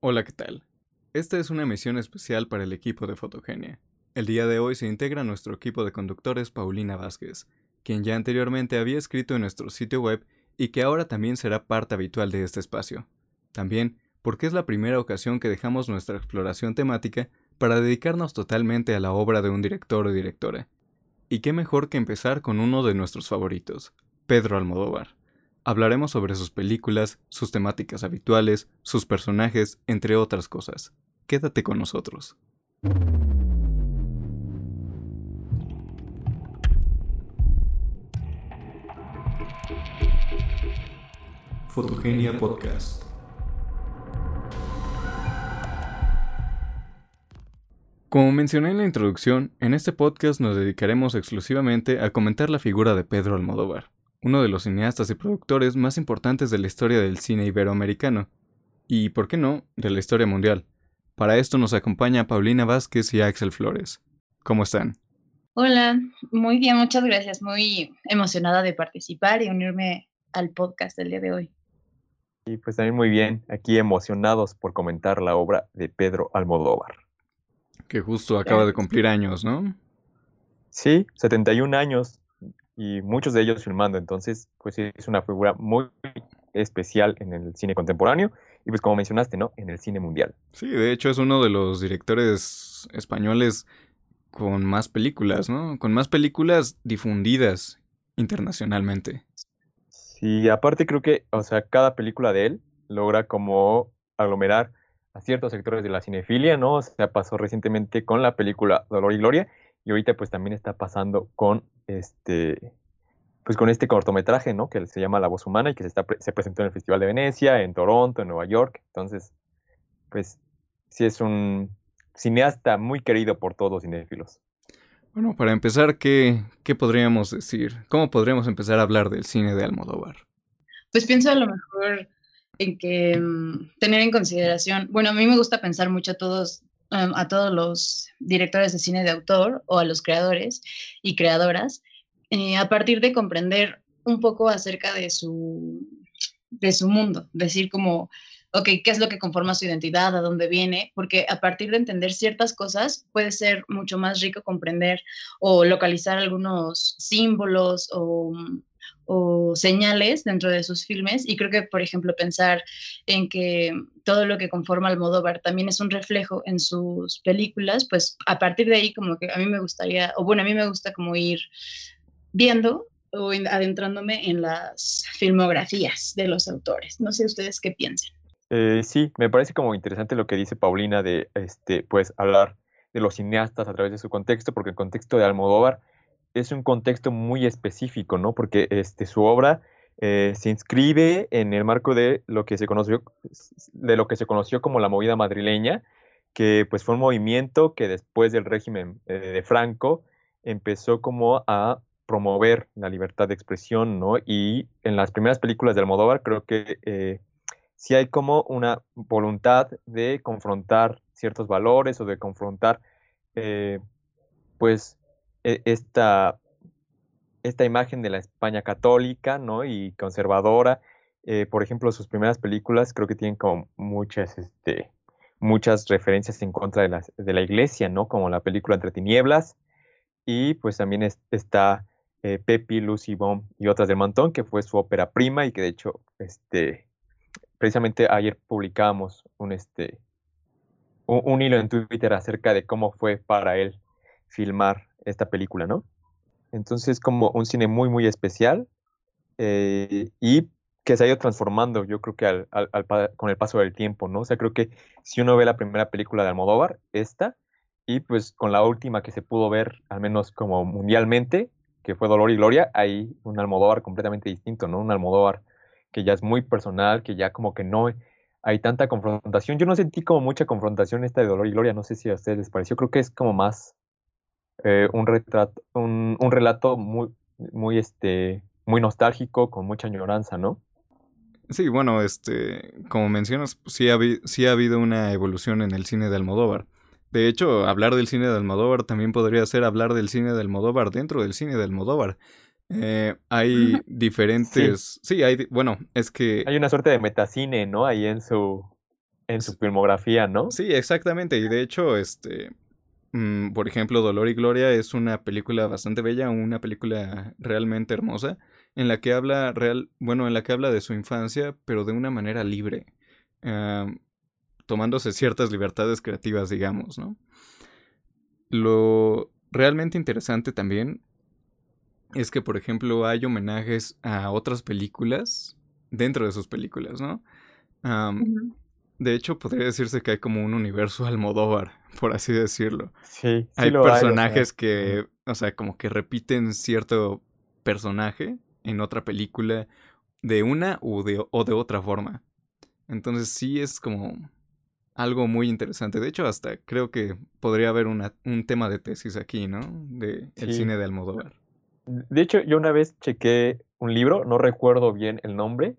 Hola, ¿qué tal? Esta es una emisión especial para el equipo de Fotogenia. El día de hoy se integra nuestro equipo de conductores Paulina Vázquez, quien ya anteriormente había escrito en nuestro sitio web y que ahora también será parte habitual de este espacio. También porque es la primera ocasión que dejamos nuestra exploración temática para dedicarnos totalmente a la obra de un director o directora. Y qué mejor que empezar con uno de nuestros favoritos, Pedro Almodóvar. Hablaremos sobre sus películas, sus temáticas habituales, sus personajes, entre otras cosas. Quédate con nosotros. Fotogenia Podcast. Como mencioné en la introducción, en este podcast nos dedicaremos exclusivamente a comentar la figura de Pedro Almodóvar uno de los cineastas y productores más importantes de la historia del cine iberoamericano, y, por qué no, de la historia mundial. Para esto nos acompaña Paulina Vázquez y Axel Flores. ¿Cómo están? Hola, muy bien, muchas gracias. Muy emocionada de participar y unirme al podcast del día de hoy. Y pues también muy bien, aquí emocionados por comentar la obra de Pedro Almodóvar. Que justo acaba de cumplir años, ¿no? Sí, 71 años y muchos de ellos filmando. Entonces, pues es una figura muy especial en el cine contemporáneo y pues como mencionaste, ¿no? En el cine mundial. Sí, de hecho es uno de los directores españoles con más películas, ¿no? Con más películas difundidas internacionalmente. Sí, aparte creo que, o sea, cada película de él logra como aglomerar a ciertos sectores de la cinefilia, ¿no? O sea, pasó recientemente con la película Dolor y Gloria y ahorita pues también está pasando con este pues con este cortometraje, ¿no? Que se llama La voz humana y que se, está, se presentó en el Festival de Venecia, en Toronto, en Nueva York. Entonces, pues sí es un cineasta muy querido por todos los cinéfilos. Bueno, para empezar, ¿qué, ¿qué podríamos decir? ¿Cómo podríamos empezar a hablar del cine de Almodóvar? Pues pienso a lo mejor en que mm, tener en consideración, bueno, a mí me gusta pensar mucho a todos Um, a todos los directores de cine de autor o a los creadores y creadoras eh, a partir de comprender un poco acerca de su, de su mundo, decir como, ok, ¿qué es lo que conforma su identidad? ¿A dónde viene? Porque a partir de entender ciertas cosas puede ser mucho más rico comprender o localizar algunos símbolos o o señales dentro de sus filmes y creo que, por ejemplo, pensar en que todo lo que conforma Almodóvar también es un reflejo en sus películas, pues a partir de ahí como que a mí me gustaría, o bueno, a mí me gusta como ir viendo o adentrándome en las filmografías de los autores. No sé ustedes qué piensan. Eh, sí, me parece como interesante lo que dice Paulina de, este, pues, hablar de los cineastas a través de su contexto, porque el contexto de Almodóvar es un contexto muy específico, ¿no? Porque este, su obra eh, se inscribe en el marco de lo que se conoció, de lo que se conoció como la movida madrileña, que pues fue un movimiento que después del régimen eh, de Franco empezó como a promover la libertad de expresión, ¿no? Y en las primeras películas de Almodóvar creo que eh, sí hay como una voluntad de confrontar ciertos valores o de confrontar, pues, e, esta, esta imagen de la España católica ¿no? y conservadora. Eh, por ejemplo, sus primeras películas creo que tienen como muchas, este, muchas referencias en contra de la, de la iglesia, ¿no? Como la película Entre Tinieblas. Y pues también está eh, Pepi, Lucy Bomb y otras del Mantón, que fue su ópera prima y que de hecho, este, precisamente ayer publicamos un, este, un hilo en Twitter acerca de cómo fue para él filmar esta película, ¿no? Entonces, como un cine muy, muy especial eh, y que se ha ido transformando, yo creo que con el paso del tiempo, ¿no? O sea, creo que si uno ve la primera película de Almodóvar, esta, y pues con la última que se pudo ver, al menos como mundialmente, que fue Dolor y Gloria, hay un Almodóvar completamente distinto, ¿no? Un Almodóvar que ya es muy personal, que ya como que no hay tanta confrontación. Yo no sentí como mucha confrontación esta de Dolor y Gloria, no sé si a ustedes les pareció, creo que es como más eh, un, retrato, un, un, relato muy, muy, este, muy nostálgico, con mucha añoranza, ¿no? Sí, bueno, este, como mencionas, pues, sí, ha, sí ha habido una evolución en el cine de Almodóvar. De hecho, hablar del cine de Almodóvar también podría ser hablar del cine de Almodóvar dentro del cine de Almodóvar. Eh, hay diferentes... Sí. hay... Bueno, es que... Hay una suerte de metacine, ¿no? Ahí en su... en su filmografía, ¿no? Sí, exactamente. Y de hecho, este, mm, por ejemplo, Dolor y Gloria es una película bastante bella, una película realmente hermosa, en la que habla real, bueno, en la que habla de su infancia, pero de una manera libre, tomándose ciertas libertades creativas, digamos, ¿no? Lo realmente interesante también es que, por ejemplo, hay homenajes a otras películas dentro de sus películas, ¿no? De hecho, podría decirse que hay como un universo Almodóvar, por así decirlo. Sí, sí hay personajes que, o sea, como que repiten cierto personaje en otra película de una o de, o de otra forma. Entonces sí es como algo muy interesante. De hecho, hasta creo que podría haber una, un tema de tesis aquí, ¿no? De el cine de Almodóvar. De hecho, yo una vez chequé un libro, no recuerdo bien el nombre,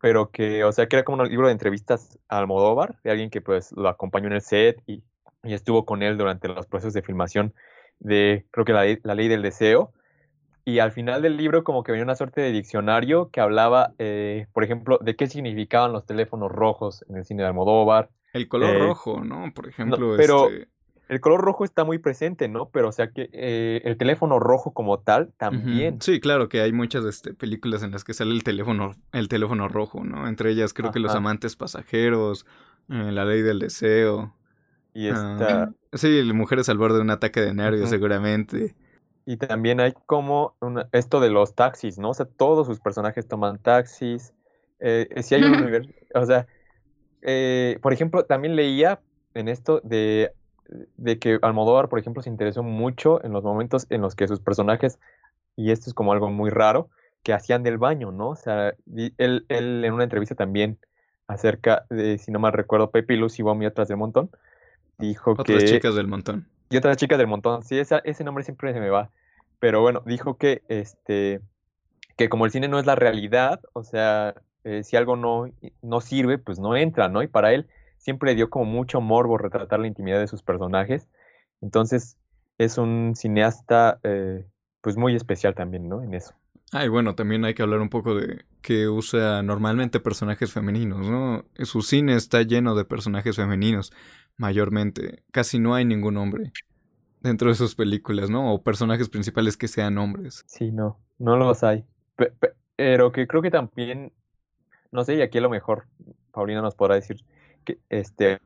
pero que, o sea, que era como un libro de entrevistas a Almodóvar, de alguien que pues lo acompañó en el set y, estuvo con él durante los procesos de filmación de, creo que la, ley del deseo. Y al final del libro como que venía una suerte de diccionario que hablaba, eh, por ejemplo, de qué significaban los teléfonos rojos en el cine de Almodóvar. El color eh, rojo, ¿no? Por ejemplo, pero, este el color rojo está muy presente, ¿no? Pero o sea que eh, el teléfono rojo como tal también. Sí, claro que hay muchas este, películas en las que sale el teléfono, el teléfono rojo, ¿no? Entre ellas creo que Los amantes pasajeros, eh, La ley del deseo. Y esta... Ah, sí, Mujeres al borde de un ataque de nervios, seguramente. Y también hay como esto de los taxis, ¿no? O sea, todos sus personajes toman taxis. Eh, si hay un universo, o sea, por ejemplo, también leía en esto de de que Almodóvar, por ejemplo, se interesó mucho en los momentos en los que sus personajes, y esto es como algo muy raro, que hacían del baño, ¿no? O sea, él, él en una entrevista también acerca de, si no mal recuerdo, Pepe y Lucy Bomb y otras del montón, dijo que... Otras chicas del montón. Y otras chicas del montón, sí, esa, ese nombre siempre se me va. Pero bueno, dijo que, este, que como el cine no es la realidad, o sea, eh, si algo no, no sirve, pues no entra, ¿no? Y para él siempre dio como mucho morbo retratar la intimidad de sus personajes. Entonces es un cineasta eh, pues muy especial también, ¿no? En eso. Ah, y bueno, también hay que hablar un poco de que usa normalmente personajes femeninos, ¿no? Su cine está lleno de personajes femeninos, mayormente. Casi no hay ningún hombre dentro de sus películas, ¿no? O personajes principales que sean hombres. Sí, no, no los hay. Pero que creo que también, no sé, y aquí a lo mejor Paulina nos podrá decir, este,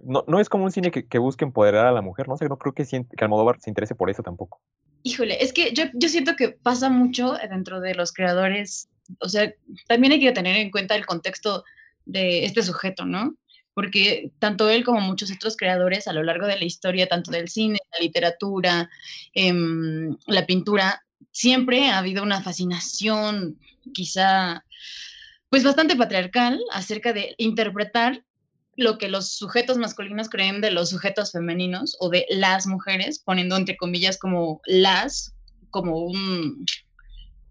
no, no es como un cine que, busque empoderar a la mujer, no sé, no creo que, que Almodóvar se interese por eso tampoco. Híjole, es que yo, yo siento que pasa mucho dentro de los creadores, o sea, también hay que tener en cuenta el contexto de este sujeto, ¿no? Porque tanto él como muchos otros creadores a lo largo de la historia, tanto del cine, la literatura, em, la pintura, siempre ha habido una fascinación quizá pues bastante patriarcal acerca de interpretar lo que los sujetos masculinos creen de los sujetos femeninos o de las mujeres, poniendo entre comillas como las, como un,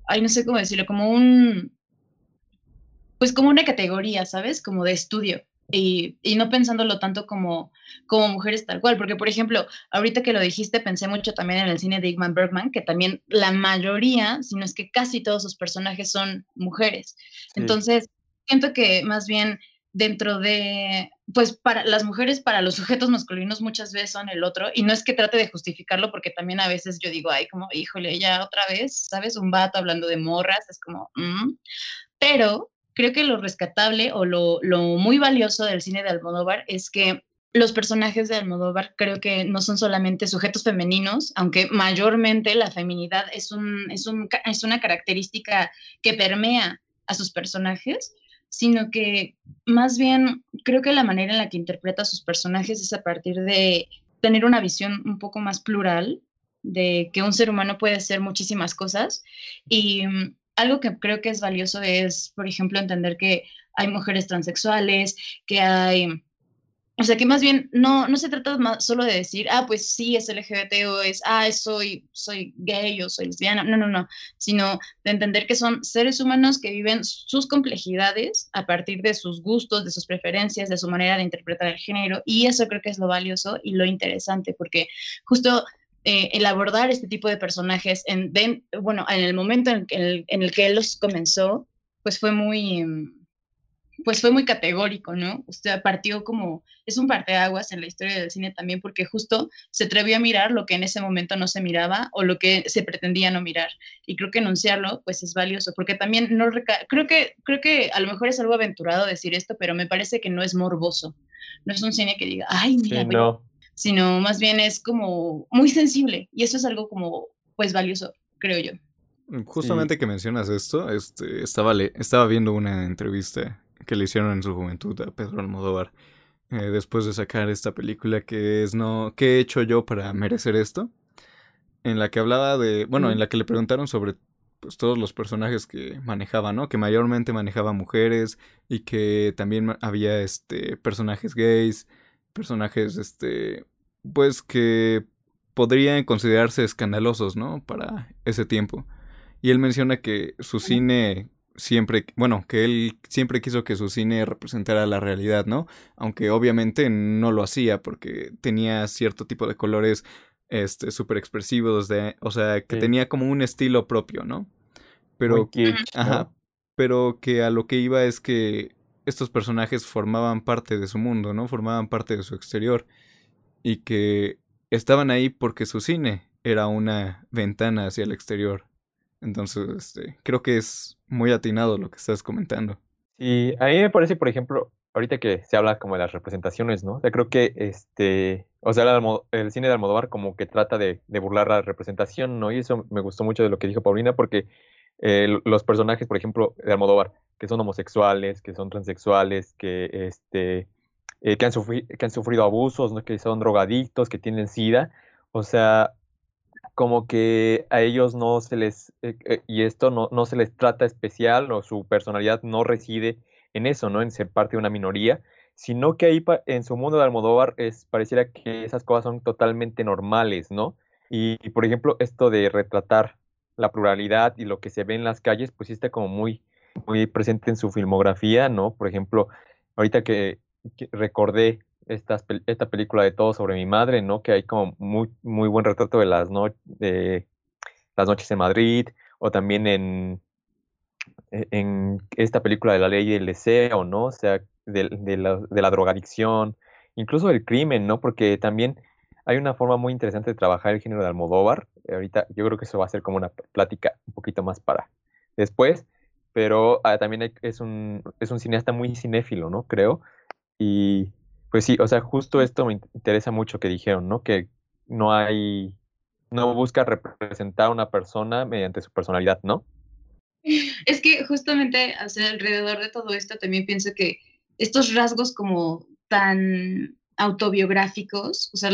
ay, no sé cómo decirlo, como un, pues como una categoría, ¿sabes? Como de estudio. Y, y, no pensándolo tanto como, como mujeres tal cual, porque por ejemplo, ahorita que lo dijiste, pensé mucho también en el cine de Igman Bergman, que también la mayoría, si no es que casi todos sus personajes son mujeres. Entonces, siento que más bien dentro de, pues para las mujeres, para los sujetos masculinos muchas veces son el otro, y no es que trate de justificarlo, porque también a veces yo digo, ay, como, híjole, ya otra vez, ¿sabes? Un vato hablando de morras, es como, mm". pero creo que lo rescatable o lo, lo muy valioso del cine de Almodóvar es que los personajes de Almodóvar creo que no son solamente sujetos femeninos, aunque mayormente la feminidad es, un, es, un, es una característica que permea a sus personajes, sino que más bien creo que la manera en la que interpreta a sus personajes es a partir de tener una visión un poco más plural de que un ser humano puede ser muchísimas cosas. Y mm, algo que creo que es valioso es, por ejemplo, entender que hay mujeres transexuales, que hay o sea, que más bien no, no se trata más solo de decir, ah, pues sí, es LGBT o es, ah, soy, soy gay o soy lesbiana. No, no, no. Sino de entender que son seres humanos que viven sus complejidades a partir de sus gustos, de sus preferencias, de su manera de interpretar el género. Y eso creo que es lo valioso y lo interesante, porque justo eh, el abordar este tipo de personajes, en, bueno, en el momento en el, en el que él los comenzó, pues fue muy pues fue muy categórico, ¿no? O sea, partió como, es un parteaguas en la historia del cine también, porque justo se atrevió a mirar lo que en ese momento no se miraba o lo que se pretendía no mirar. Y creo que enunciarlo, pues es valioso, porque también no creo que, creo que a lo mejor es algo aventurado decir esto, pero me parece que no es morboso. No es un cine que diga, ay, mira, sino más bien es como muy sensible y eso es algo como, pues valioso, creo yo. Justamente que mencionas esto, este, estaba, estaba viendo una entrevista que le hicieron en su juventud a Pedro Almodóvar eh, después de sacar esta película que es no ¿qué he hecho yo para merecer esto? En la que hablaba de, bueno, en la que le preguntaron sobre pues todos los personajes que manejaba, ¿no? Que mayormente manejaba mujeres y que también había este personajes gays, personajes este pues que podrían considerarse escandalosos, ¿no? Para ese tiempo. Y él menciona que su cine siempre, bueno, que él siempre quiso que su cine representara la realidad, ¿no? Aunque obviamente no lo hacía porque tenía cierto tipo de colores este súper expresivos de, o sea, que tenía como un estilo propio, ¿no? Pero ajá, pero que a lo que iba es que estos personajes formaban parte de su mundo, ¿no? Formaban parte de su exterior y que estaban ahí porque su cine era una ventana hacia el exterior. Entonces, este, creo que es muy atinado lo que estás comentando. Y a mí me parece, por ejemplo, ahorita que se habla como de las representaciones, ¿no? O sea, creo que este, o sea, el, cine de Almodóvar como que trata de, burlar la representación, ¿no? Y eso me gustó mucho de lo que dijo Paulina, porque eh, los personajes, por ejemplo, de Almodóvar, que son homosexuales, que son transexuales, que este, eh, que, han que han sufrido abusos, ¿no? Que son drogadictos, que tienen sida, o sea, como que a ellos no se les, eh, eh, y esto no, no, se les trata especial o su personalidad no reside en eso, ¿no? En ser parte de una minoría, sino que ahí en su mundo de Almodóvar es, pareciera que esas cosas son totalmente normales, ¿no? Y, por ejemplo, esto de retratar la pluralidad y lo que se ve en las calles, pues sí está como muy, muy presente en su filmografía, ¿no? Por ejemplo, ahorita que recordé esta, esta película de Todo sobre mi madre, ¿no? Que hay como muy, muy buen retrato de las, no, de las noches en Madrid, o también en, e, en esta película de la ley y el deseo, ¿no? O sea, de, de, la, de la drogadicción, incluso del crimen, ¿no? Porque también hay una forma muy interesante de trabajar el género de Almodóvar. Ahorita yo creo que eso va a ser como una plática un poquito más para después, pero ah, también es, un, es un cineasta muy cinéfilo, ¿no? Creo. Y pues sí, o sea, justo esto me interesa mucho que dijeron, ¿no? Que no hay, no busca representar a una persona mediante su personalidad, ¿no? Es que justamente alrededor de todo esto también pienso que estos rasgos como tan autobiográficos, o sea,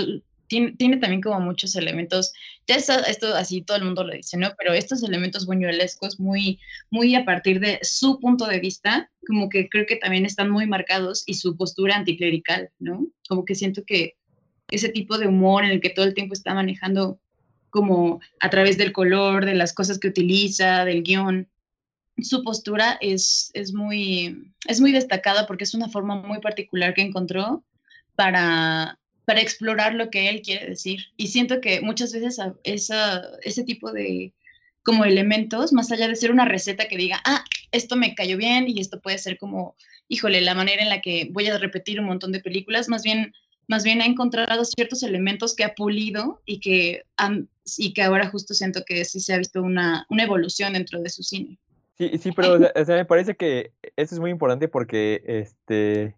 tiene, también como muchos elementos, ya esto así todo el mundo lo dice, ¿no? Pero estos elementos buñuelescos muy, muy a partir de su punto de vista, como que creo que también están muy marcados y su postura anticlerical, ¿no? Como que siento que ese tipo de humor en el que todo el tiempo está manejando como a través del color, de las cosas que utiliza, del guion, su postura es, es, muy, es muy destacada porque es una forma muy particular que encontró para, para explorar lo que él quiere decir. Y siento que muchas veces esa, ese tipo de como elementos, más allá de ser una receta que diga, ah, esto me cayó bien y esto puede ser como, híjole, la manera en la que voy a repetir un montón de películas, más bien, más bien ha encontrado ciertos elementos que ha pulido y que, y que ahora justo siento que sí se ha visto una, una evolución dentro de su cine. Sí, sí, pero o sea, me parece que eso es muy importante porque este,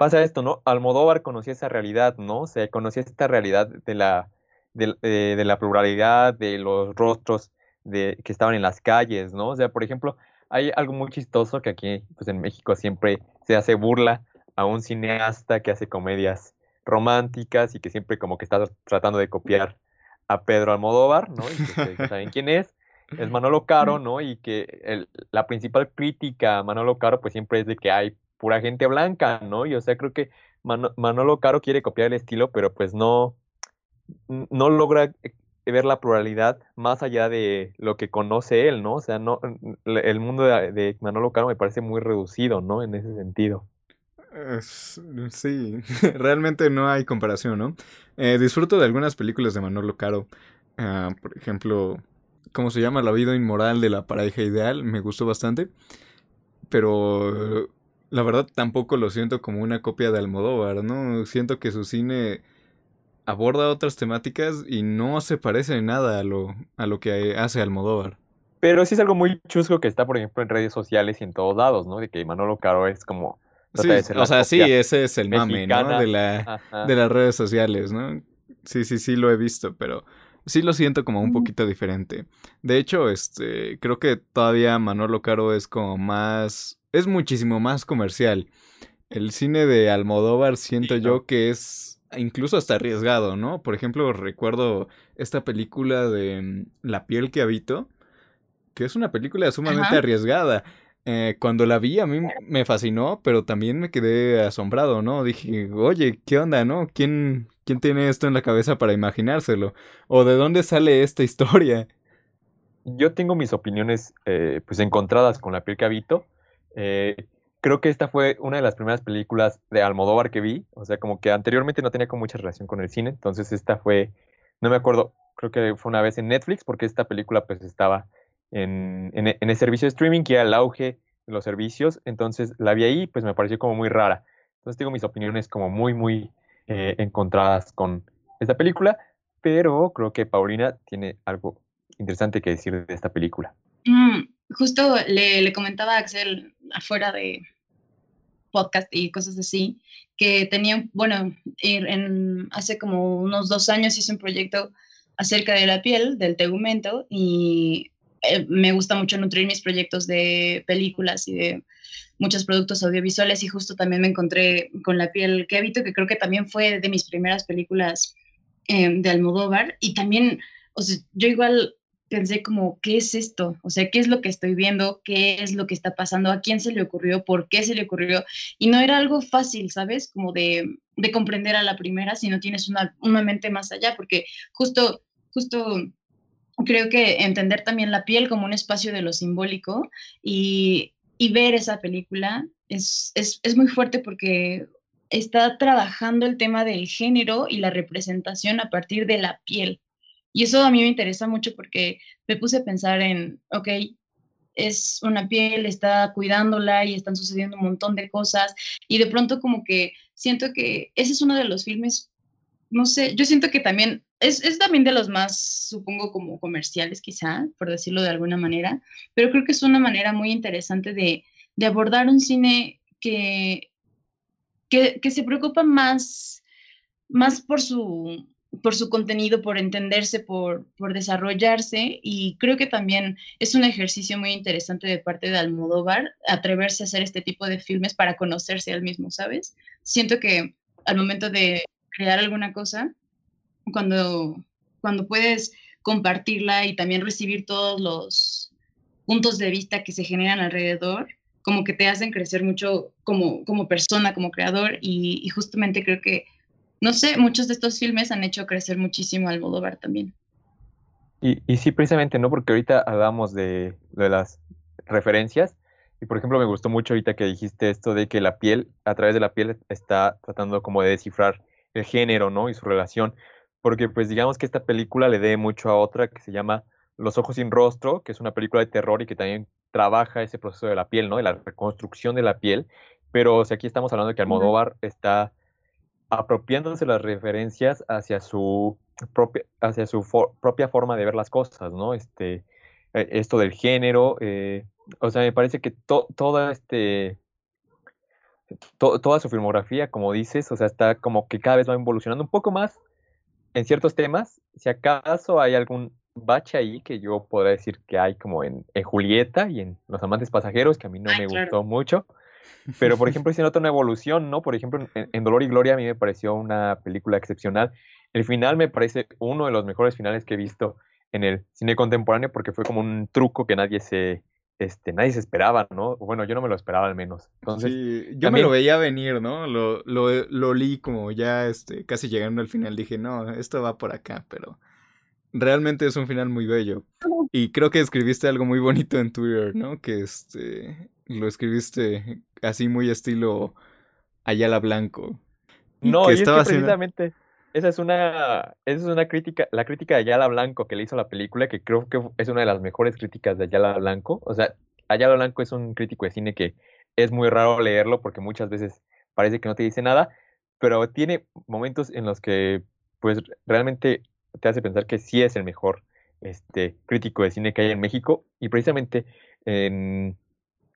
pasa esto, ¿no? Almodóvar conocía esa realidad, ¿no? O sea, conocía esta realidad de la, de, eh, la pluralidad, de los rostros de, que estaban en las calles, ¿no? O sea, por ejemplo, hay algo muy chistoso que aquí, pues en México siempre se hace burla a un cineasta que hace comedias románticas y que siempre como que está tratando de copiar a Pedro Almodóvar, ¿no? Y que saben quién es, es Manolo Caro, ¿no? Y que la principal crítica a Manolo Caro pues siempre es de que hay pura gente blanca, ¿no? Y o sea, creo que Manolo Caro quiere copiar el estilo, pero pues no, no logra eh, ver la pluralidad más allá de lo que conoce él, ¿no? O sea, no, el mundo de, Manolo Caro me parece muy reducido, ¿no? En ese sentido. Sí, realmente no hay comparación, ¿no? Eh, disfruto de algunas películas de Manolo Caro. Ah, por ejemplo, ¿cómo se llama? La vida inmoral de la pareja ideal. Me gustó bastante. Pero La verdad tampoco lo siento como una copia de Almodóvar, ¿no? Siento que su cine aborda otras temáticas y no se parece en nada a lo, a lo que hace Almodóvar. Pero sí es algo muy chusco que está, por ejemplo, en redes sociales y en todos lados, ¿no? De que Manolo Caro es como... Sí, o sea, sí, ese es el mame, ¿no? De, la, de las redes sociales, ¿no? Sí, sí, sí lo he visto, pero sí lo siento como un poquito diferente. De hecho, este, creo que todavía Manolo Caro es como más, es muchísimo más comercial. El cine de Almodóvar siento yo que es incluso hasta arriesgado, ¿no? Por ejemplo, recuerdo esta película de mm, La piel que habito, que es una película sumamente arriesgada. Eh, cuando la vi a mí me fascinó, pero también me quedé asombrado, ¿no? Dije, oye, ¿qué onda, no? ¿Quién, quién tiene esto en la cabeza para imaginárselo? ¿O de dónde sale esta historia? Yo tengo mis opiniones eh, pues encontradas con La piel que habito. Eh, creo que esta fue una de las primeras películas de Almodóvar que vi. O sea, como que anteriormente no tenía con mucha relación con el cine. Entonces esta fue, no me acuerdo, creo que fue una vez en Netflix porque esta película pues estaba en, el servicio de streaming, que era el auge de los servicios. Entonces la vi ahí, pues me pareció como muy rara. Entonces tengo mis opiniones como muy, muy eh, encontradas con esta película, pero creo que Paulina tiene algo interesante que decir de esta película. Mm, justo le, comentaba a Axel afuera de podcast y cosas así, que tenía, bueno, en, hace como unos dos años hice un proyecto acerca de la piel, del tegumento, y eh, me gusta mucho nutrir mis proyectos de películas y de muchos productos audiovisuales y justo también me encontré con La piel que habito, que creo que también fue de mis primeras películas em, de Almodóvar. Y también, o sea, yo igual pensé como, ¿qué es esto? O sea, ¿qué es lo que estoy viendo? ¿Qué es lo que está pasando? ¿A quién se le ocurrió? ¿Por qué se le ocurrió? Y no era algo fácil, ¿sabes? Como de, de comprender a la primera si no tienes una, una mente más allá, porque justo, justo creo que entender también la piel como un espacio de lo simbólico y, ver esa película es, es, muy fuerte porque está trabajando el tema del género y la representación a partir de la piel. Y eso a mí me interesa mucho porque me puse a pensar en, ok, es una piel, está cuidándola y están sucediendo un montón de cosas. Y de pronto como que siento que ese es uno de los filmes, no sé, yo siento que también es, es, también de los más, supongo, como comerciales quizá, por decirlo de alguna manera, pero creo que es una manera muy interesante de, de abordar un cine que, que, que, se preocupa más, más por, su, por su contenido, por entenderse, por, por desarrollarse, y creo que también es un ejercicio muy interesante de parte de Almodóvar atreverse a hacer este tipo de filmes para conocerse al mismo, ¿sabes? Siento que al momento de crear alguna cosa, cuando, cuando puedes compartirla y también recibir todos los puntos de vista que se generan alrededor, como que te hacen crecer mucho como, como persona, como creador, y, justamente creo que, no sé, muchos de estos filmes han hecho crecer muchísimo al Almodóvar también. Y, y sí, precisamente, ¿no? Porque ahorita hablamos de, de las referencias, y por ejemplo, me gustó mucho ahorita que dijiste esto de que la piel, a través de la piel, está tratando como de descifrar el género, ¿no? Y su relación porque pues digamos que esta película le dé mucho a otra que se llama Los ojos sin rostro, que es una película de terror y que también trabaja ese proceso de la piel, ¿no? De la reconstrucción de la piel. Pero si aquí estamos hablando de que Almodóvar está apropiándose las referencias hacia su propia, hacia su propia forma de ver las cosas, ¿no? Este, e, esto del género, eh, o sea, me parece que toda este toda su filmografía, como dices, o sea, está como que cada vez va evolucionando un poco más en ciertos temas, si acaso hay algún bache ahí que yo podría decir que hay como en, Julieta y en Los Amantes Pasajeros, que a mí no me gustó mucho. Pero, por ejemplo, si nota una evolución, ¿no? Por ejemplo, en, Dolor y Gloria a mí me pareció una película excepcional. El final me parece uno de los mejores finales que he visto en el cine contemporáneo porque fue como un truco que nadie se, este, nadie se esperaba, ¿no? Bueno, yo no me lo esperaba al menos. Entonces, sí, yo me lo veía venir, ¿no? Lo, lo, lo li como ya este, casi llegando al final. Dije, no, esto va por acá, pero realmente es un final muy bello. Y creo que escribiste algo muy bonito en Twitter, ¿no? Que este, lo escribiste así muy estilo Ayala Blanco. No, que y estaba es que precisamente esa es una, esa es una crítica, la crítica de Ayala Blanco que le hizo la película, que creo que es una de las mejores críticas de Ayala Blanco. O sea, Ayala Blanco es un crítico de cine que es muy raro leerlo porque muchas veces parece que no te dice nada, pero tiene momentos en los que pues realmente te hace pensar que sí es el mejor este, crítico de cine que hay en México y precisamente en,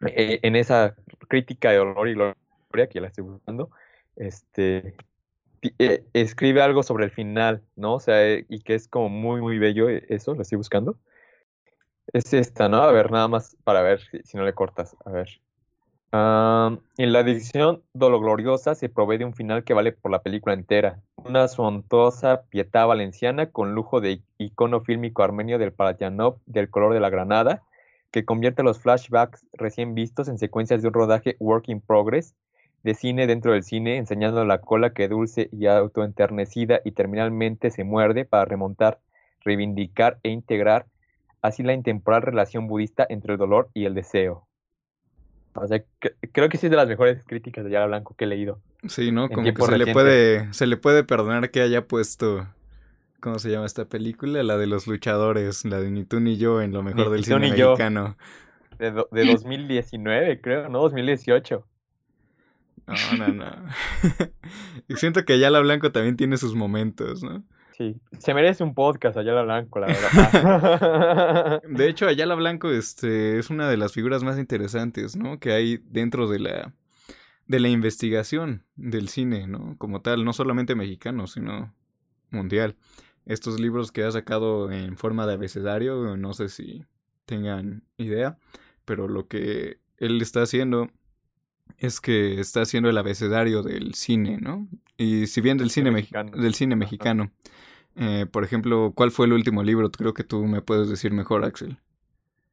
e, en esa crítica de Dolor y Gloria, que la estoy buscando, este, eh, escribe algo sobre el final, ¿no? O sea, eh, y que es como muy, muy bello eh, eso, lo estoy buscando. Es esta, ¿no? A ver, nada más para ver si, no le cortas. A ver. en la edición Gloriosa se provee de un final que vale por la película entera. Una suntuosa pietá valenciana con lujo de icono fílmico armenio del Palatinov del color de la granada, que convierte los flashbacks recién vistos en secuencias de un rodaje work in progress de cine dentro del cine, enseñando la cola que dulce y autoenternecida y terminalmente se muerde para remontar, reivindicar e integrar así la intemporal relación budista entre el dolor y el deseo. O sea, creo que sí es de las mejores críticas de Yara Blanco que he leído. Sí, ¿no? Como que se le, puede, se le puede perdonar que haya puesto, ¿cómo se llama esta película? La de los luchadores, la de Ni tú ni yo en lo mejor del cine mexicano. De, de 2019, creo, ¿no? 2018. No, no, no. y siento que Ayala Blanco también tiene sus momentos, ¿no? Sí, se merece un podcast Ayala Blanco, la verdad. de hecho, Ayala Blanco este, es una de las figuras más interesantes, ¿no? Que hay dentro de la, de la investigación del cine, ¿no? Como tal, no solamente mexicano, sino mundial. Estos libros que ha sacado en forma de abecedario, no sé si tengan idea, pero lo que él está haciendo es que está haciendo el abecedario del cine, ¿no? Y si bien del cine, mexicano. del cine mexicano. Eh, por ejemplo, ¿cuál fue el último libro? Creo que tú me puedes decir mejor, Axel.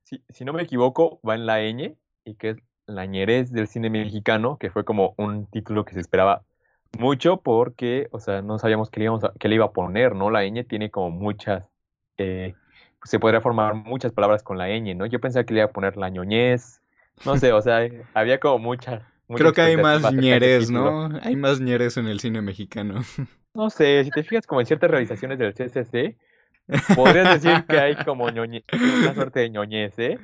Si, si no me equivoco, va en la ñ y que es La ñerez del cine mexicano, que fue como un título que se esperaba mucho porque, o sea, no sabíamos qué le, íbamos a, qué le iba a poner, ¿no? La ñ tiene como muchas, eh, se podría formar muchas palabras con la ñ, ¿no? Yo pensaba que le iba a poner la ñoñez, no sé, o sea, había como mucha... Creo que hay más ñeres, ¿no? Hay más ñeres en el cine mexicano. No sé, si te fijas como en ciertas realizaciones del CCC, podrías decir que hay como ñoñe, una suerte de ñoñez, ¿eh?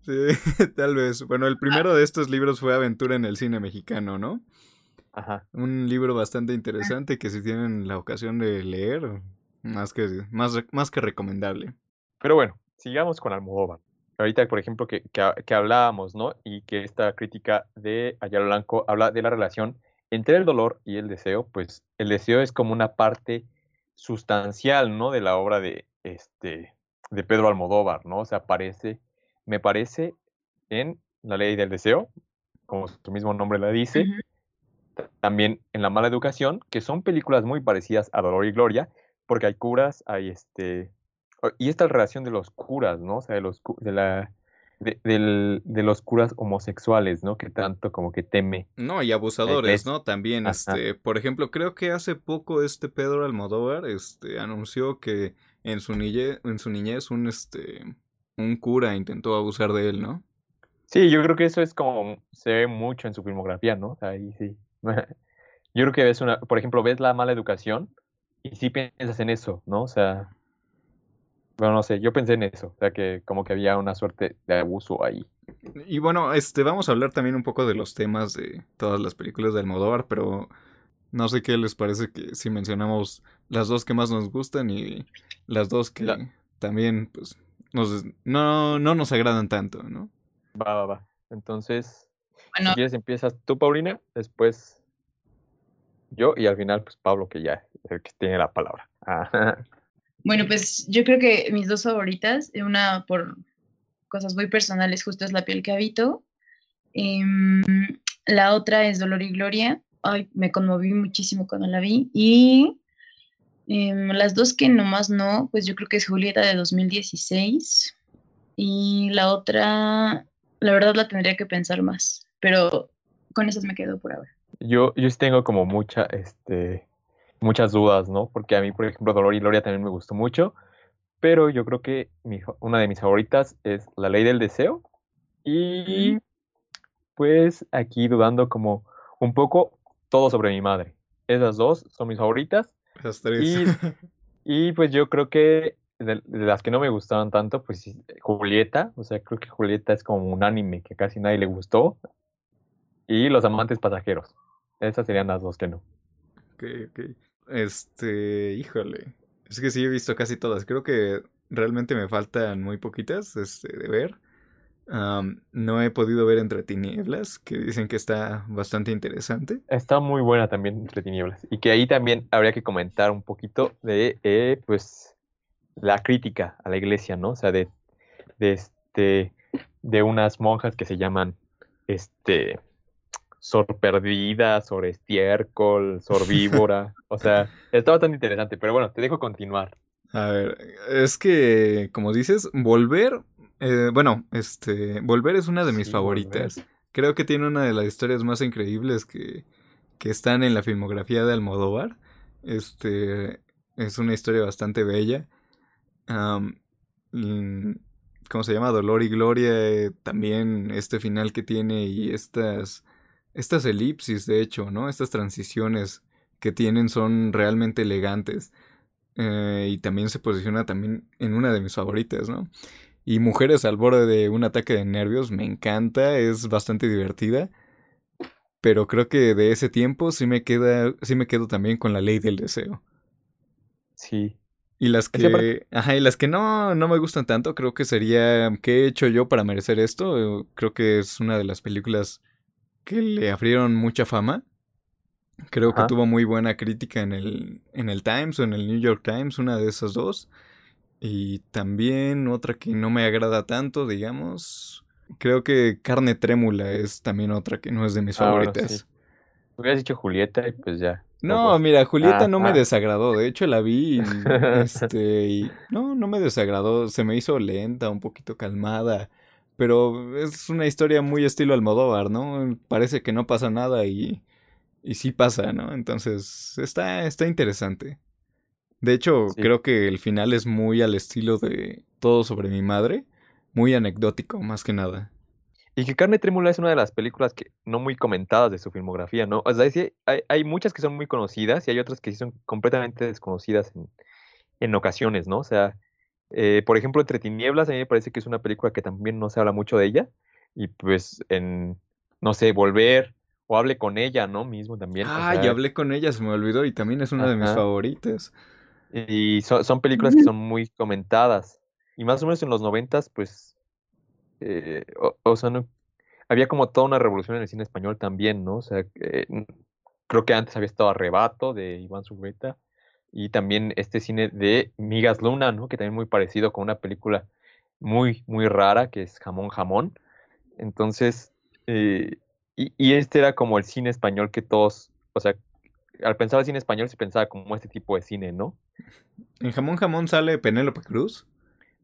Sí, tal vez. Bueno, el primero de estos libros fue Aventura en el cine mexicano, ¿no? Ajá. Un libro bastante interesante que si tienen la ocasión de leer, más que, más, más que recomendable. Pero bueno, sigamos con Almodóvar ahorita, por ejemplo, que, que, hablábamos, ¿no? Y que esta crítica de Ayala Blanco habla de la relación entre el dolor y el deseo, pues el deseo es como una parte sustancial, ¿no? De la obra de, este, de Pedro Almodóvar, ¿no? O sea, aparece, me parece, en La Ley del Deseo, como su mismo nombre la dice, también en La Mala Educación, que son películas muy parecidas a Dolor y Gloria, porque hay curas, hay este, y esta relación de los curas, ¿no? O sea, de los, de la, de, los curas homosexuales, ¿no? Que tanto como que teme. No, y abusadores, ¿no? También, este, por ejemplo, creo que hace poco este Pedro Almodóvar, este, anunció que en su niñez, en su niñez un, este, un cura intentó abusar de él, ¿no? Sí, yo creo que eso es como, se ve mucho en su filmografía, ¿no? O sea, ahí sí. yo creo que ves una, por ejemplo, ves la mala educación y sí piensas en eso, ¿no? O sea, bueno, no sé, yo pensé en eso, o sea que como que había una suerte de abuso ahí. Y bueno, este, vamos a hablar también un poco de los temas de todas las películas de Almodóvar, pero no sé qué les parece que si mencionamos las dos que más nos gustan y las dos que también, pues, nos, no, no nos agradan tanto, ¿no? Va, va, va. Entonces, si quieres empiezas tú, Paulina, después yo y al final, pues, Pablo, que ya es el que tiene la palabra. Bueno, pues yo creo que mis dos favoritas, una por cosas muy personales, justo es La piel que habito. Em, la otra es Dolor y Gloria. Ay, me conmoví muchísimo cuando la vi. Y em, las dos que nomás no, pues yo creo que es Julieta de 2016. Y la otra, la verdad la tendría que pensar más, pero con esas me quedo por ahora. Yo, yo tengo como mucha, este, muchas dudas, ¿no? Porque a mí, por ejemplo, Dolor y Gloria también me gustó mucho, pero yo creo que una de mis favoritas es La Ley del Deseo. Y pues aquí dudando como un poco todo sobre mi madre. Esas dos son mis favoritas. Esas tres. Y, pues yo creo que de, las que no me gustaban tanto, pues Julieta, o sea, creo que Julieta es como un anime que casi nadie le gustó. y Los amantes pasajeros. Esas serían las dos que no. Ok, ok. Este, híjole. Es que sí he visto casi todas. Creo que realmente me faltan muy poquitas este, de ver. no he podido ver Entre Tinieblas, que dicen que está bastante interesante. Está muy buena también Entre Tinieblas. Y que ahí también habría que comentar un poquito de, eh, pues, la crítica a la iglesia, ¿no? O sea, de, de, este, de unas monjas que se llaman, este, Sor Perdida, Sor Estiércol, Sor Víbora. o sea, está bastante interesante, pero bueno, te dejo continuar. A ver, es que, como dices, Volver, eh, bueno, este, Volver es una de mis favoritas. Creo que tiene una de las historias más increíbles que, que están en la filmografía de Almodóvar. Este, es una historia bastante bella. ¿Cómo se llama? Dolor y Gloria, eh, también este final que tiene y estas, estas elipsis, de hecho, ¿no? Estas transiciones que tienen son realmente elegantes. Eh, y también se posiciona también en una de mis favoritas, ¿no? Y Mujeres al borde de un ataque de nervios, me encanta, es bastante divertida. Pero creo que de ese tiempo sí me queda, sí me quedo también con la ley del deseo. Sí. Y las que, ajá, y las que no, no me gustan tanto, creo que sería ¿Qué he hecho yo para merecer esto? Creo que es una de las películas que le abrieron mucha fama. Creo que tuvo muy buena crítica en el, en el Times o en el New York Times, una de esas dos. Y también otra que no me agrada tanto, digamos. Creo que Carne Trémula es también otra que no es de mis ah, favoritas. Sí. Hubieras dicho Julieta y pues ya. No, mira, Julieta no me desagradó. De hecho, la vi y, este, y no, no me desagradó. Se me hizo lenta, un poquito calmada. Pero es una historia muy estilo Almodóvar, ¿no? Parece que no pasa nada y y sí pasa, ¿no? Entonces, está, está interesante. De hecho, creo que el final es muy al estilo de Todo sobre mi madre, muy anecdótico, más que nada. Y que Carne Trémula es una de las películas que no muy comentadas de su filmografía, ¿no? O sea, hay, hay muchas que son muy conocidas y hay otras que sí son completamente desconocidas en, en ocasiones, ¿no? O sea, eh, por ejemplo, Entre Tinieblas, a mí me parece que es una película que también no se habla mucho de ella. Y pues en, no sé, Volver, o hable con ella, ¿no? Mismo también. Ah, ya hablé con ella, se me olvidó, y también es una de mis favoritas. Y son, películas que son muy comentadas. Y más o menos en los noventas, pues, eh, o, sea, no, había como toda una revolución en el cine español también, ¿no? O sea, eh, creo que antes había estado Arrebato de Iván Zurreta y también este cine de Migas Luna, ¿no? Que también muy parecido con una película muy, muy rara que es Jamón Jamón. Entonces, eh, y, este era como el cine español que todos, o sea, al pensar en cine español se pensaba como este tipo de cine, ¿no? En Jamón Jamón sale Penélope Cruz.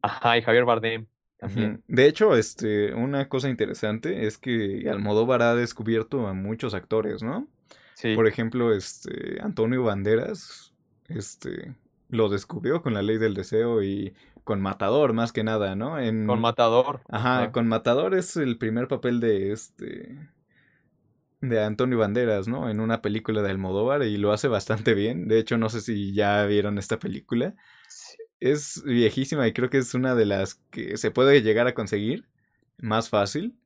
Ajá, y Javier Bardem también. De hecho, este, una cosa interesante es que Almodóvar ha descubierto a muchos actores, ¿no? Sí. Por ejemplo, este, Antonio Banderas, este, lo descubrió con La Ley del Deseo y con Matador, más que nada, ¿no? En... Con Matador. Ajá, con Matador es el primer papel de este de Antonio Banderas, ¿no? En una película de Almodóvar y lo hace bastante bien. De hecho, no sé si ya vieron esta película. Es viejísima y creo que es una de las que se puede llegar a conseguir más fácil.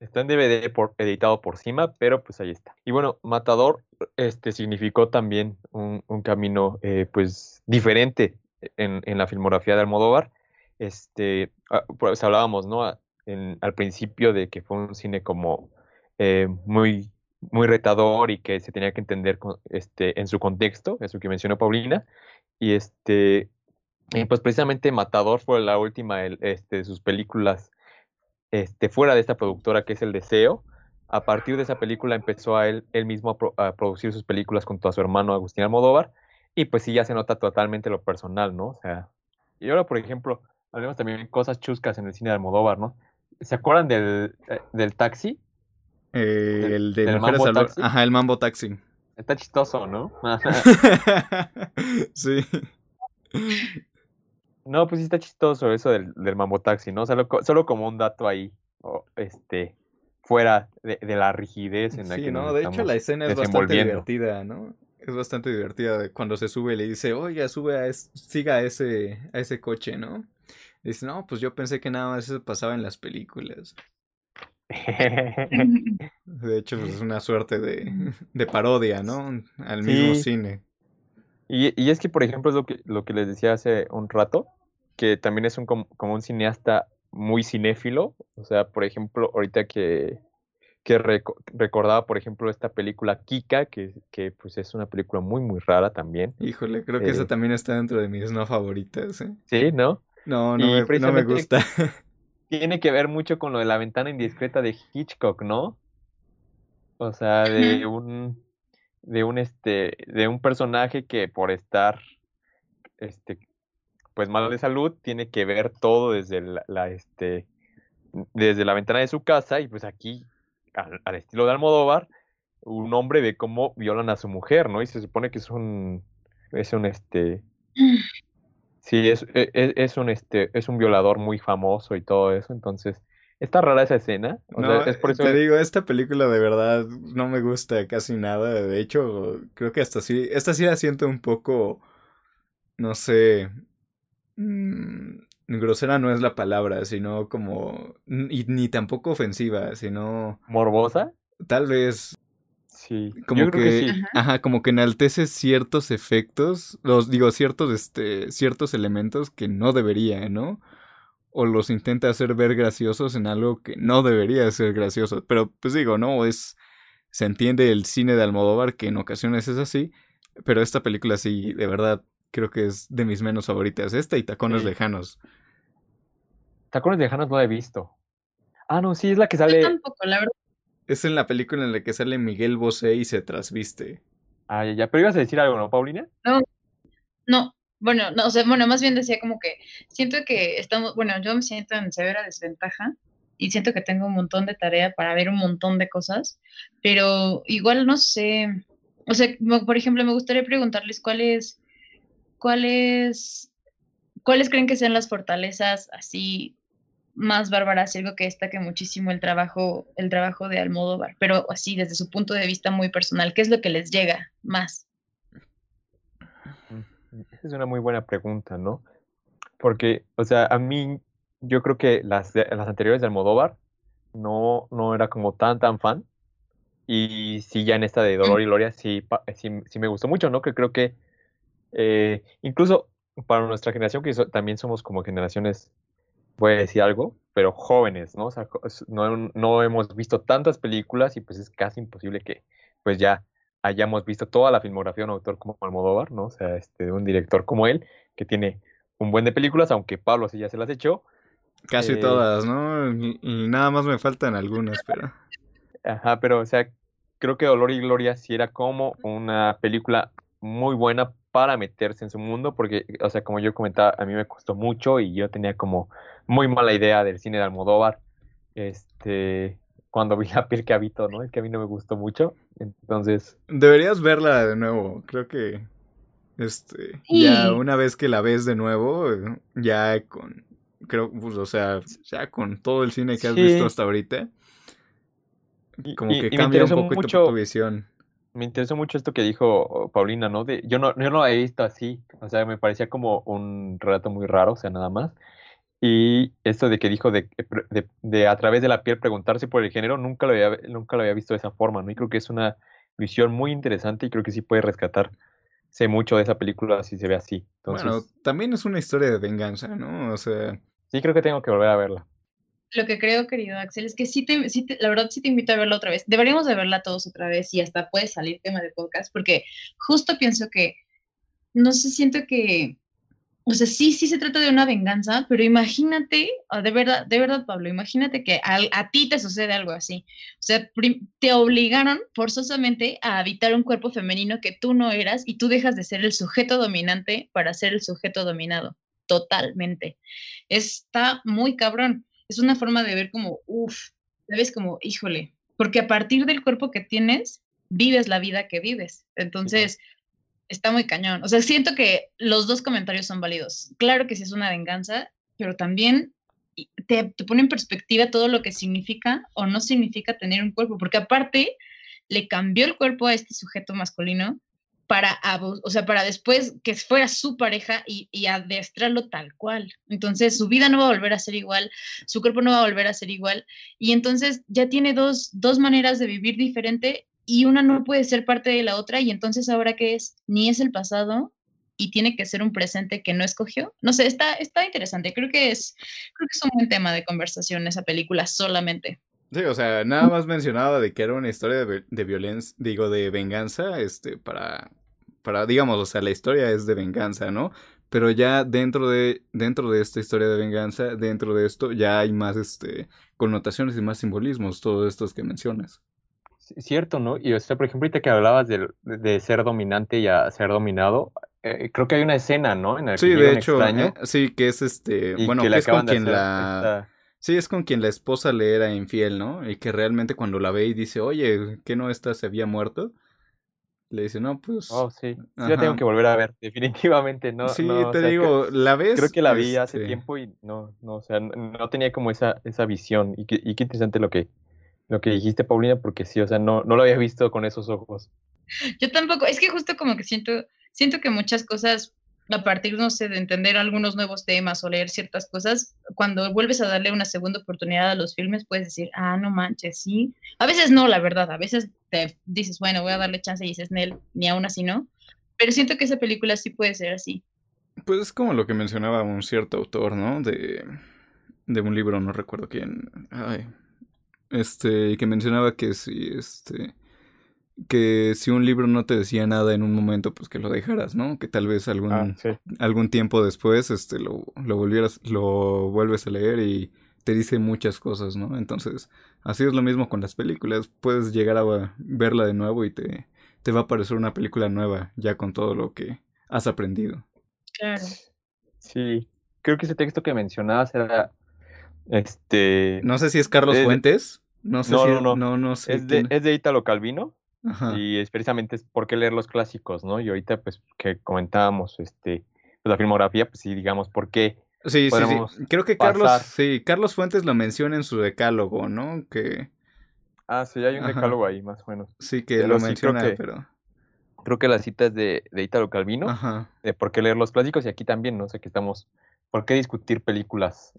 Está en DVD por, editado por cima, pero pues ahí está. Y bueno, Matador este, significó también un, camino eh, pues diferente en, la filmografía de Almodóvar. Este, ah, pues hablábamos, ¿no? al principio de que fue un cine como eh, muy muy retador y que se tenía que entender este, en su contexto, eso que mencionó Paulina. Y este, pues precisamente Matador fue la última este, de sus películas este, fuera de esta productora que es El Deseo. A partir de esa película empezó a él, él mismo a, producir sus películas junto a su hermano Agustín Almodóvar. Y pues sí, ya se nota totalmente lo personal, ¿no? O sea, y ahora, por ejemplo, hablemos también de cosas chuscas en el cine de Almodóvar, ¿no? ¿Se acuerdan del, eh, del taxi? Eh, el de Mujeres al Ajá, el Mambo Taxi. Está chistoso, ¿no? sí. No, pues sí está chistoso eso del, del Mambo Taxi, ¿no? Solo, solo como un dato ahí, este, fuera de, la rigidez en la sí, no, de hecho la escena es bastante divertida, ¿no? Es bastante divertida cuando se sube y le dice, oiga, sube a siga a ese, a ese coche, ¿no? dice, no, pues yo pensé que nada más eso pasaba en las películas. De hecho, pues, es una suerte de, de parodia, ¿no? Al mismo Sí. cine. Y, y es que, por ejemplo, es lo que, lo que les decía hace un rato, que también es un, como, un cineasta muy cinéfilo. O sea, por ejemplo, ahorita que, que reco- recordaba, por ejemplo, esta película Kika, que, que pues es una película muy, muy rara también. Híjole, creo que esa Eh, también está dentro de mis no favoritas, ¿eh? sí, ¿no? No, no me, no me gusta. tiene que ver mucho con lo de la ventana indiscreta de Hitchcock, ¿no? O sea, de un, de un, este, de un personaje que por estar, este, pues mal de salud, tiene que ver todo desde la, la, este, desde la ventana de su casa y pues aquí, al, al estilo de Almodóvar, un hombre ve cómo violan a su mujer, ¿no? Y se supone que es un, es un, este, sí, es, e- e- es un, este, es un violador muy famoso y todo eso, entonces, está rara esa escena, o No, sea, es por eh, eso, te digo, esta película de verdad no me gusta casi nada. De hecho, creo que hasta sí, esta sí la siento un poco, no sé, mm, grosera no es la palabra, sino como, y ni tampoco ofensiva, sino morbosa, tal vez sí, yo como creo que que, sí, Ajá. ajá, como que enaltece ciertos efectos, los digo, ciertos, este, ciertos elementos que no debería, ¿no? O los intenta hacer ver graciosos en algo que no debería ser gracioso. Pero pues digo, no, es, se entiende el cine de Almodóvar que en ocasiones es así, pero esta película sí, de verdad, creo que es de mis menos favoritas. Esta y Tacones sí. Lejanos. Tacones lejanos no la he visto. Ah, no, sí, es la que Yo sale, tampoco, la verdad. Es en la película en la que sale Miguel Bosé y se trasviste. ah, ya, ya, pero ibas a decir algo, ¿no, Paulina? No, no, bueno, no, o sea, bueno, más bien decía como que siento que estamos, bueno, yo me siento en severa desventaja y siento que tengo un montón de tarea para ver un montón de cosas, pero igual no sé, o sea, por ejemplo, me gustaría preguntarles cuáles, cuáles, cuáles creen que sean las fortalezas así más bárbaras algo que destaque muchísimo el trabajo, el trabajo de Almodóvar, pero así desde su punto de vista muy personal, ¿qué es lo que les llega más? Mm, Esa es una muy buena pregunta, ¿no? Porque, o sea, a mí, yo creo que las, las anteriores de Almodóvar no, no era como tan, tan fan. Y sí, ya en esta de Dolor y Gloria sí, pa- sí, sí me gustó mucho, ¿no? Que creo que eh, incluso para nuestra generación, que so- también somos como generaciones, voy a decir algo, pero jóvenes, ¿no? O sea, no, no hemos visto tantas películas y pues es casi imposible que pues ya hayamos visto toda la filmografía de un autor como Almodóvar, ¿no? O sea, este, de un director como él, que tiene un buen de películas, aunque Pablo sí ya se las echó. Casi Eh, todas, ¿no? Y- y nada más me faltan algunas, pero... Ajá, pero o sea, creo que Dolor y Gloria sí era como una película muy buena para meterse en su mundo, porque, o sea, como yo comentaba, a mí me costó mucho y yo tenía como muy mala idea del cine de Almodóvar, este, cuando vi La piel que habito, ¿no? Es que a mí no me gustó mucho, entonces, Deberías verla de nuevo. Creo que este ya una vez que la ves de nuevo, ya con creo, pues, o sea, ya con todo el cine que has visto hasta ahorita, como y- que y cambia un mucho, tu visión. Me interesó mucho esto que dijo Paulina, ¿no? De, yo no, yo no he visto así, o sea, me parecía como un relato muy raro, o sea, nada más. Y esto de que dijo de, de, de a través de la piel preguntarse por el género, nunca lo había, nunca lo había visto de esa forma, ¿no? Y creo que es una visión muy interesante y creo que sí puede rescatarse mucho de esa película si se ve así. Entonces, Bueno, también es una historia de venganza, ¿no? O sea, sí creo que tengo que volver a verla. Lo que creo, querido Axel, es que sí te, sí te- la verdad sí te invito a verla otra vez. Deberíamos de verla todos otra vez y hasta puede salir tema de podcast, porque justo pienso que, no sé, siento que, o sea, sí, sí se trata de una venganza, pero imagínate, ah, de verdad, de verdad, Pablo, imagínate que a, a ti te sucede algo así. O sea, te obligaron forzosamente a habitar un cuerpo femenino que tú no eras y tú dejas de ser el sujeto dominante para ser el sujeto dominado, totalmente. Está muy cabrón es una forma de ver como, uff, ¿sabes? Como, híjole, porque a partir del cuerpo que tienes, vives la vida que vives. Entonces, está muy cañón. O sea, siento que los dos comentarios son válidos. Claro que sí es una venganza, pero también te, te pone en perspectiva todo lo que significa o no significa tener un cuerpo, porque aparte le cambió el cuerpo a este sujeto masculino para, o sea, para después que fuera su pareja y, y adestrarlo tal cual. Entonces su vida no va a volver a ser igual, su cuerpo no va a volver a ser igual y entonces ya tiene dos, dos maneras de vivir diferente y una no puede ser parte de la otra y entonces ahora qué es, ni es el pasado y tiene que ser un presente que no escogió. No sé, está, está interesante. Creo que es, creo que es un buen tema de conversación esa película solamente. Sí, o sea, nada más mencionaba de que era una historia de, de violencia, digo, de venganza, este, para, para, digamos, o sea, la historia es de venganza, ¿no? Pero ya dentro de, dentro de esta historia de venganza, dentro de esto, ya hay más, este, connotaciones y más simbolismos, todos estos que mencionas. Cierto, ¿no? Y, o sea, por ejemplo, ahorita que hablabas de, de ser dominante y a ser dominado, eh, creo que hay una escena, ¿no? En el sí, de hecho, eh, sí, que es este, bueno, que, es con quien la... Sí, es con quien la esposa le era infiel, ¿no? Y que realmente cuando la ve y dice, oye, ¿qué no esta se había muerto? Le dice, no, pues. Oh, sí. La tengo que volver a ver, definitivamente. No, sí, te digo, la ves. Creo que la vi hace este tiempo y no, no, o sea, no, tenía como esa, esa visión. Y, y qué interesante lo que, lo que dijiste, Paulina, porque sí, o sea, no, no lo había visto con esos ojos. Yo tampoco, es que justo como que siento, siento que muchas cosas a partir, no sé, de entender algunos nuevos temas o leer ciertas cosas, cuando vuelves a darle una segunda oportunidad a los filmes, puedes decir, ah, no manches, sí. A veces no, la verdad, a veces te dices, bueno, voy a darle chance y dices, Nel, ni aún así no. Pero siento que esa película sí puede ser así. Pues es como lo que mencionaba un cierto autor, ¿no? De, de un libro, no recuerdo quién. Ay. Este, que mencionaba que si, este, que si un libro no te decía nada en un momento, pues que lo dejaras, ¿no? Que tal vez algún, ah, algún tiempo después este, lo, lo, volvieras, lo vuelves a leer y te dice muchas cosas, ¿no? Entonces, así es lo mismo con las películas. Puedes llegar a verla de nuevo y te, te va a parecer una película nueva, ya con todo lo que has aprendido. Claro. Sí, creo que ese texto que mencionabas era este. No sé si es Carlos Fuentes. No sé no, si no, no, no, no sé. Es de, es de Italo Calvino. Y es precisamente es por qué leer los clásicos, ¿no? Y ahorita, pues, que comentábamos, este, pues, la filmografía, pues sí, digamos, por qué. Sí, sí, sí. Creo que Carlos, sí, Carlos Fuentes lo menciona en su decálogo, ¿no? Que. Ah, sí, hay un decálogo ahí, más o menos. Sí, que lo menciona, pero. Creo que la cita es de, de Italo Calvino, Ajá. de por qué leer los clásicos, y aquí también, no sé, que estamos. ¿Por qué discutir películas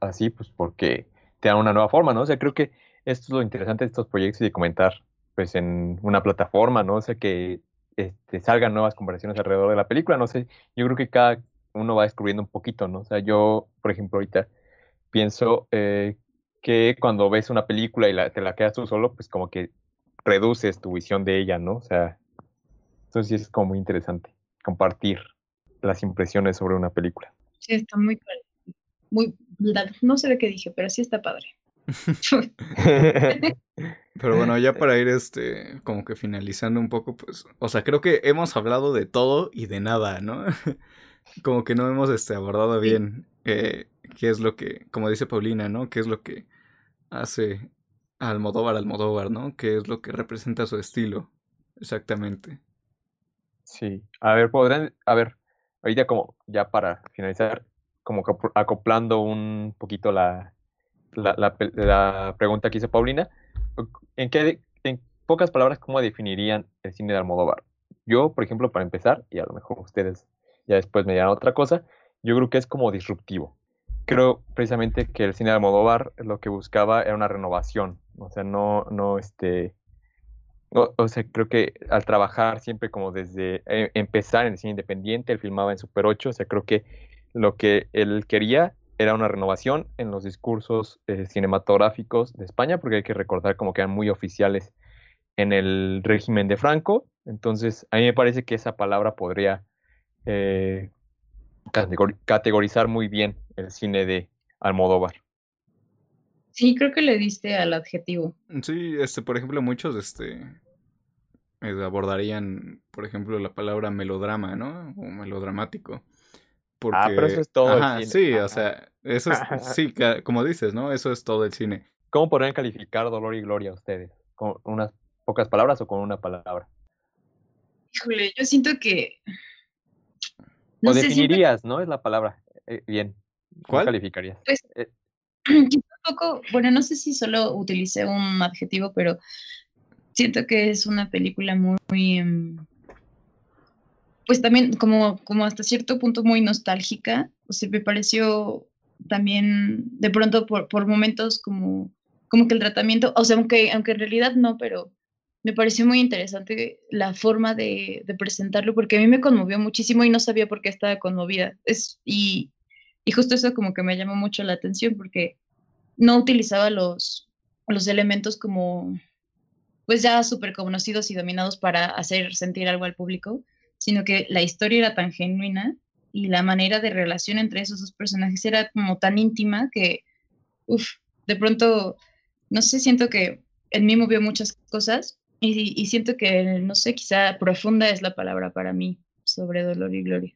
así? Pues porque te dan una nueva forma, ¿no? O sea, creo que esto es lo interesante de estos proyectos y de comentar pues en una plataforma, ¿no? O sea, que este, salgan nuevas conversaciones alrededor de la película, no sé, yo creo que cada uno va descubriendo un poquito, ¿no? O sea, yo, por ejemplo, ahorita pienso eh, que cuando ves una película y te la quedas tú solo, pues como que reduces tu visión de ella, ¿no? O sea, entonces sí es como muy interesante compartir las impresiones sobre una película. Sí, está muy Muy, no sé de qué dije, pero sí está padre. Pero bueno, ya para ir este como que finalizando un poco, pues, o sea, creo que hemos hablado de todo y de nada, ¿no? como que no hemos este abordado bien eh, qué es lo que, como dice Paulina, ¿no? ¿Qué es lo que hace Almodóvar Almodóvar, ¿no? ¿Qué es lo que representa su estilo? Exactamente. Sí. A ver, podrán, a ver, ahorita como ya para finalizar, como acoplando un poquito la, la, pregunta que hizo Paulina. ¿En, qué, en pocas palabras, ¿cómo definirían el cine de Almodóvar? Yo, por ejemplo, para empezar, y a lo mejor ustedes ya después me dirán otra cosa, yo creo que es como disruptivo. Creo precisamente que el cine de Almodóvar lo que buscaba era una renovación, o sea, no, no, este, o, sea, creo que al trabajar siempre como desde eh, empezar en el cine independiente, él filmaba en Super 8, o sea, creo que lo que él quería era una renovación en los discursos eh, cinematográficos de España, porque hay que recordar como que eran muy oficiales en el régimen de Franco. Entonces, a mí me parece que esa palabra podría eh, categorizar muy bien el cine de Almodóvar. Sí, creo que le diste al adjetivo. Sí, este, por ejemplo, muchos este, eh, abordarían, por ejemplo, la palabra melodrama, ¿no? O melodramático. Ah, pero eso es todo el cine. Sí, o sea, eso es, sí, como dices, ¿no? Eso es todo el cine. ¿Cómo podrían calificar Dolor y Gloria ustedes? ¿Con unas pocas palabras o con una palabra? Híjole, yo siento que... No o definirías, ¿no? Es la palabra. Eh, bien. ¿Cuál calificarías? Pues, eh, poco, bueno, no sé si solo utilicé un adjetivo, pero siento que es una película muy, muy em, pues también como, como hasta cierto punto muy nostálgica, o sea, me pareció también de pronto por, por momentos como, como que el tratamiento, o sea, aunque, aunque en realidad no, pero me pareció muy interesante la forma de, de, presentarlo, porque a mí me conmovió muchísimo y no sabía por qué estaba conmovida. Es, y, y justo eso como que me llamó mucho la atención, porque no utilizaba los, los elementos como, pues ya súper conocidos y dominados para hacer sentir algo al público, sino que la historia era tan genuina y la manera de relación entre esos dos personajes era como tan íntima que, uff, de pronto, no sé, siento que en mí movió muchas cosas y, y, siento que, no sé, quizá profunda es la palabra para mí sobre dolor y gloria.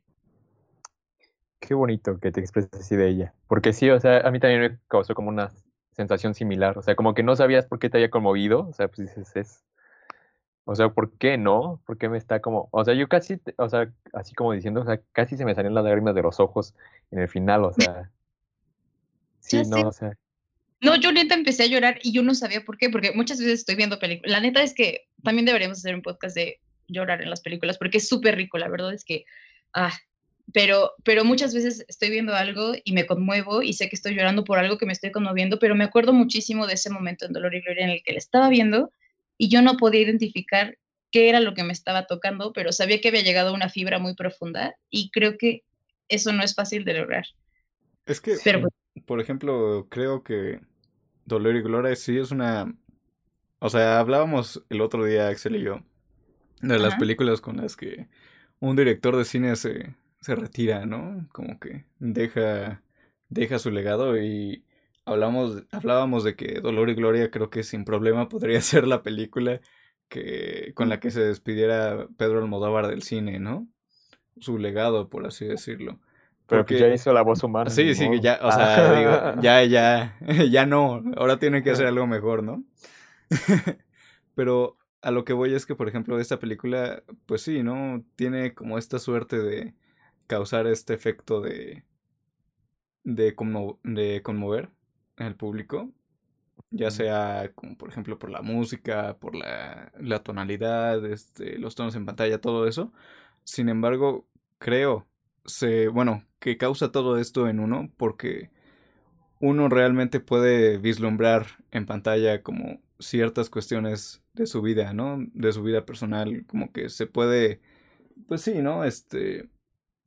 Qué bonito que te expreses así de ella, porque sí, o sea, a mí también me causó como una sensación similar, o sea, como que no sabías por qué te había conmovido, o sea, pues dices, es, o sea, ¿por qué no? ¿Por qué me está como, o sea, yo casi, o sea, así como diciendo, o sea, casi se me salían las lágrimas de los ojos en el final, o sea. Sí, no, o sea. No, yo neta empecé a llorar y yo no sabía por qué, porque muchas veces estoy viendo películas. La neta es que también deberíamos hacer un podcast de llorar en las películas, porque es súper rico, la verdad es que, ah, pero, pero muchas veces estoy viendo algo y me conmuevo y sé que estoy llorando por algo que me estoy conmoviendo, pero me acuerdo muchísimo de ese momento en Dolor y Gloria en el que le estaba viendo y yo no podía identificar qué era lo que me estaba tocando, pero sabía que había llegado a una fibra muy profunda y creo que eso no es fácil de lograr. Es que, pues por ejemplo, creo que Dolor y Gloria sí es una... O sea, hablábamos el otro día, Axel y yo, de las películas con las que un director de cine se, se retira, ¿no? Como que deja, deja su legado y hablamos, hablábamos de que Dolor y Gloria creo que sin problema podría ser la película que, con la que se despidiera Pedro Almodóvar del cine, ¿no? Su legado, por así decirlo. Pero que ya hizo la voz humana. Sí, sí, ya, o sea, digo, ya, ya, ya no, ahora tiene que hacer algo mejor, ¿no? Pero a lo que voy es que, por ejemplo, esta película, pues sí, ¿no? Tiene como esta suerte de causar este efecto de, de, de conmover el público, ya sea como por ejemplo por la música, por la, la tonalidad, este, los tonos en pantalla, todo eso. Sin embargo, creo, se, bueno, que causa todo esto en uno porque uno realmente puede vislumbrar en pantalla como ciertas cuestiones de su vida, ¿no? De su vida personal, como que se puede, pues sí, ¿no? Este,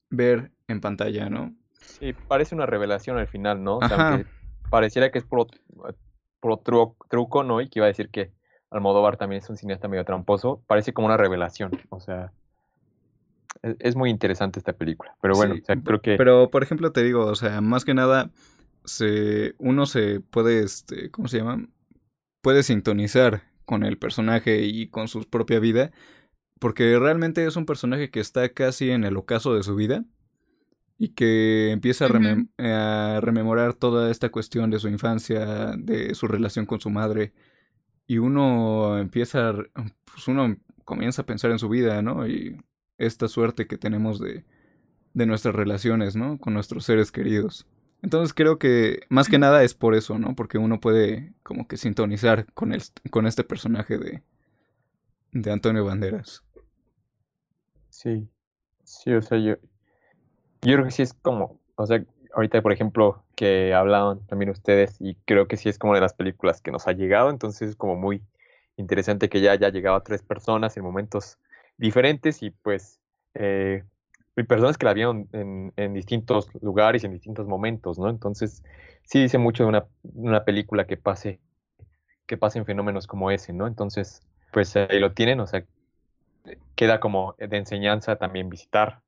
ver en pantalla, ¿no? Sí, parece una revelación al final, ¿no? Pareciera que es por, truco, ¿no? Y que iba a decir que Almodóvar también es un cineasta medio tramposo. Parece como una revelación. O sea, e, es, muy interesante esta película. Pero bueno, creo que. Pero, por ejemplo, te digo, o sea, más que nada, se, uno se puede, este, ¿cómo se llama? Puede sintonizar con el personaje y con su propia vida. Porque realmente es un personaje que está casi en el ocaso de su vida y que empieza a, rememorar toda esta cuestión de su infancia, de su relación con su madre, y uno empieza, pues uno comienza a pensar en su vida, ¿no? Y esta suerte que tenemos de, de nuestras relaciones, ¿no? Con nuestros seres queridos. Entonces creo que más que nada es por eso, ¿no? Porque uno puede como que sintonizar con, el, con este personaje de, de Antonio Banderas. Sí, sí, o sea, yo, yo creo que sí es como, o sea, ahorita por ejemplo que hablaban también ustedes y creo que sí es como de las películas que nos ha llegado, entonces es como muy interesante que ya haya llegado a tres personas en momentos diferentes y pues eh, personas que la vieron en, distintos lugares en distintos momentos, ¿no? Entonces sí dice mucho de una, una película que pase que pasen fenómenos como ese, ¿no? Entonces pues ahí lo tienen, o sea, queda como de enseñanza también visitar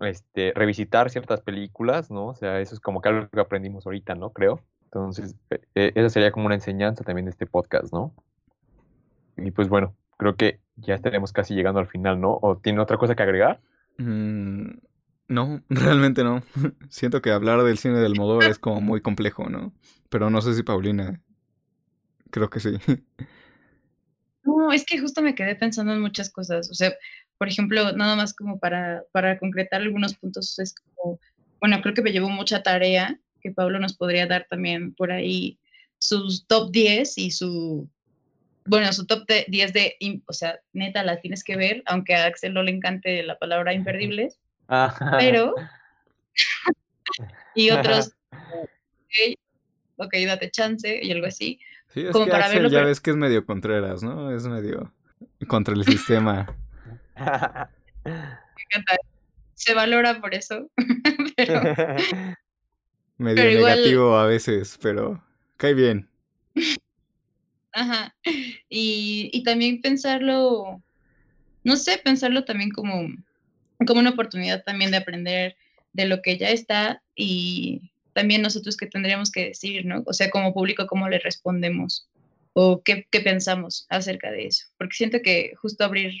este, revisitar ciertas películas, ¿no? O sea, eso es como que algo que aprendimos ahorita, ¿no? Creo. Entonces, e, e, esa sería como una enseñanza también de este podcast, ¿no? Y pues bueno, creo que ya estaremos casi llegando al final, ¿no? ¿O tiene otra cosa que agregar? Mm, no, realmente no. Siento que hablar del cine del modo es como muy complejo, ¿no? Pero no sé si Paulina. Creo que sí. No, es que justo me quedé pensando en muchas cosas. O sea, por ejemplo, nada más como para, para concretar algunos puntos, es como, bueno, creo que me llevó mucha tarea que Pablo nos podría dar también por ahí sus top 10 y su bueno, su top de 10 de, o sea, neta, la tienes que ver, aunque a Axel no le encante la palabra imperdibles, pero, y otros, ok, date chance y algo así. Sí, es que Axel ya ves que es medio contreras, ¿no? Es medio contra el sistema. Me encanta. Se valora por eso, pero... Medio negativo a veces, pero cae bien. Ajá. Y, y, también pensarlo, no sé, pensarlo también como, como una oportunidad también de aprender de lo que ya está y también nosotros que tendríamos que decir, ¿no? O sea, como público, cómo le respondemos o qué, qué pensamos acerca de eso. Porque siento que justo abrir,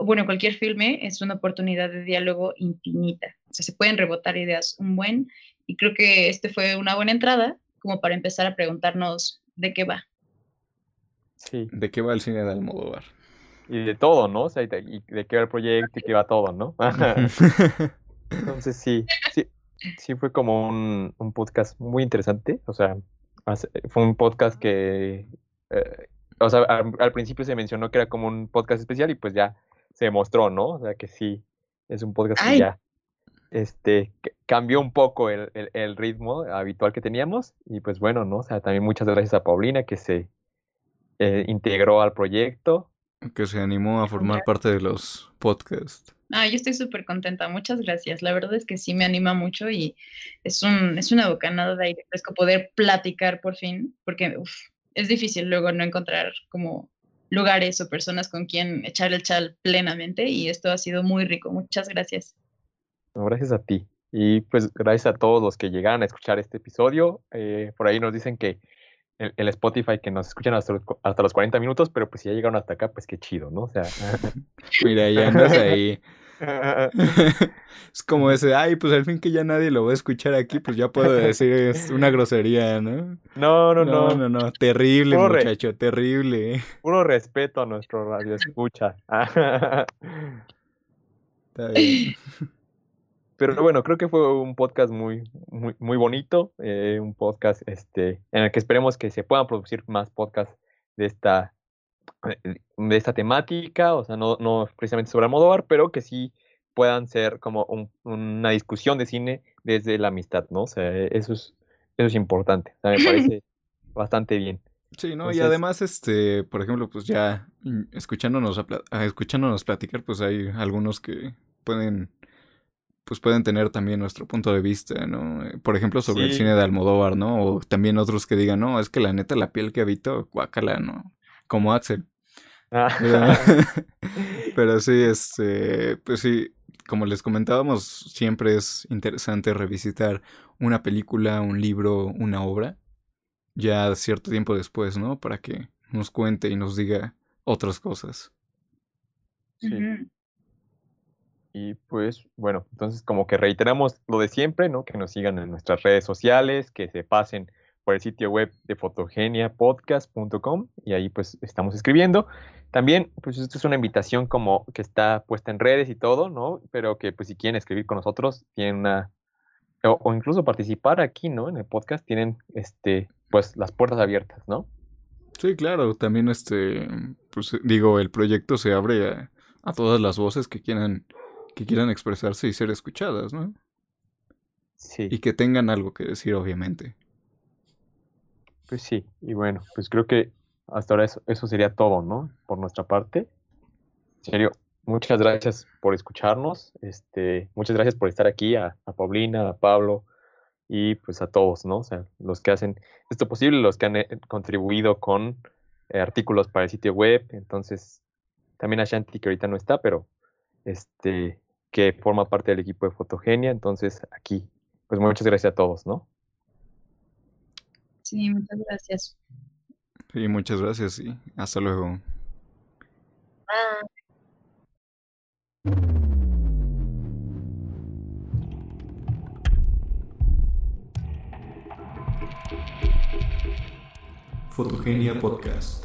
bueno, cualquier filme es una oportunidad de diálogo infinita. O sea, se pueden rebotar ideas un buen y creo que este fue una buena entrada como para empezar a preguntarnos de qué va. Sí. ¿De qué va el cine de Almodóvar? Y de todo, ¿no? O sea, de, de qué va el proyecto y qué va todo, ¿no? Entonces sí, sí, sí fue como un, un, podcast muy interesante. O sea, fue un podcast que, eh, o sea, al, principio se mencionó que era como un podcast especial y pues ya se demostró, ¿no? O sea, que sí, es un podcast que ya este, cambió un poco el, el, ritmo habitual que teníamos y pues bueno, ¿no? O sea, también muchas gracias a Paulina que se eh, integró al proyecto. Que se animó a formar parte de los podcasts. Ah, yo estoy súper contenta, muchas gracias. La verdad es que sí me anima mucho y es, un, es una bocanada de aire fresco poder platicar por fin, porque es difícil luego no encontrar como lugares o personas con quien echar el chal plenamente y esto ha sido muy rico. Muchas gracias. gracias a ti. Y pues gracias a todos los que llegaron a escuchar este episodio. Eh, por ahí nos dicen que el, Spotify que nos escuchan hasta los, hasta los 40 minutos, pero pues si ya llegaron hasta acá, pues qué chido, ¿no? O sea. Mira, ya andas ahí. es como ese, ay, pues al fin que ya nadie lo va a escuchar aquí, pues ya puedo decir es una grosería, ¿no? No, no, no. No, no, no. Terrible, muchacho, terrible. Puro respeto a nuestro radio escucha. Está bien. Pero bueno, creo que fue un podcast muy, muy, muy bonito, eh, un podcast este, en el que esperemos que se puedan producir más podcasts de esta, de esta temática, o sea, no, no precisamente sobre Almodóvar, pero que sí puedan ser como una discusión de cine desde la amistad, ¿no? O sea, eso es, eso es importante, o sea, me parece bastante bien. Sí, ¿no? y además, este, por ejemplo, pues ya mm, escuchándonos, a, escuchándonos platicar, pues hay algunos que pueden pues pueden tener también nuestro punto de vista, ¿no? Eh, por ejemplo, sobre el cine de Almodóvar, ¿no? O también otros que digan, no, es que la neta la piel que habito, guácala, ¿no? Como Axel. Ah. Pero sí, este, pues sí, como les comentábamos, siempre es interesante revisitar una película, un libro, una obra, ya cierto tiempo después, ¿no? Para que nos cuente y nos diga otras cosas. Sí. Y pues bueno, entonces como que reiteramos lo de siempre, ¿no? Que nos sigan en nuestras redes sociales, que se pasen por el sitio web de fotogeniapodcast.com y ahí pues estamos escribiendo. También pues esto es una invitación como que está puesta en redes y todo, ¿no? Pero que pues si quieren escribir con nosotros, tienen una... O, incluso participar aquí, ¿no? En el podcast, tienen este pues las puertas abiertas, ¿no? Sí, claro, también este, pues digo, el proyecto se abre a, a todas las voces que quieran que quieran expresarse y ser escuchadas, ¿no? Sí. Y que tengan algo que decir, obviamente. Pues sí, y bueno, pues creo que hasta ahora eso, eso sería todo, ¿no? Por nuestra parte. En serio, muchas gracias por escucharnos, este, muchas gracias por estar aquí, a, Paulina, a Pablo y pues a todos, ¿no? O sea, los que hacen esto posible, los que han eh, contribuido con eh, artículos para el sitio web, entonces también a Shanti que ahorita no está, pero este, que forma parte del equipo de Fotogenia. Entonces, aquí, pues muchas gracias a todos, ¿no? Sí, muchas gracias. Sí, muchas gracias y hasta luego. Fotogenia Podcast.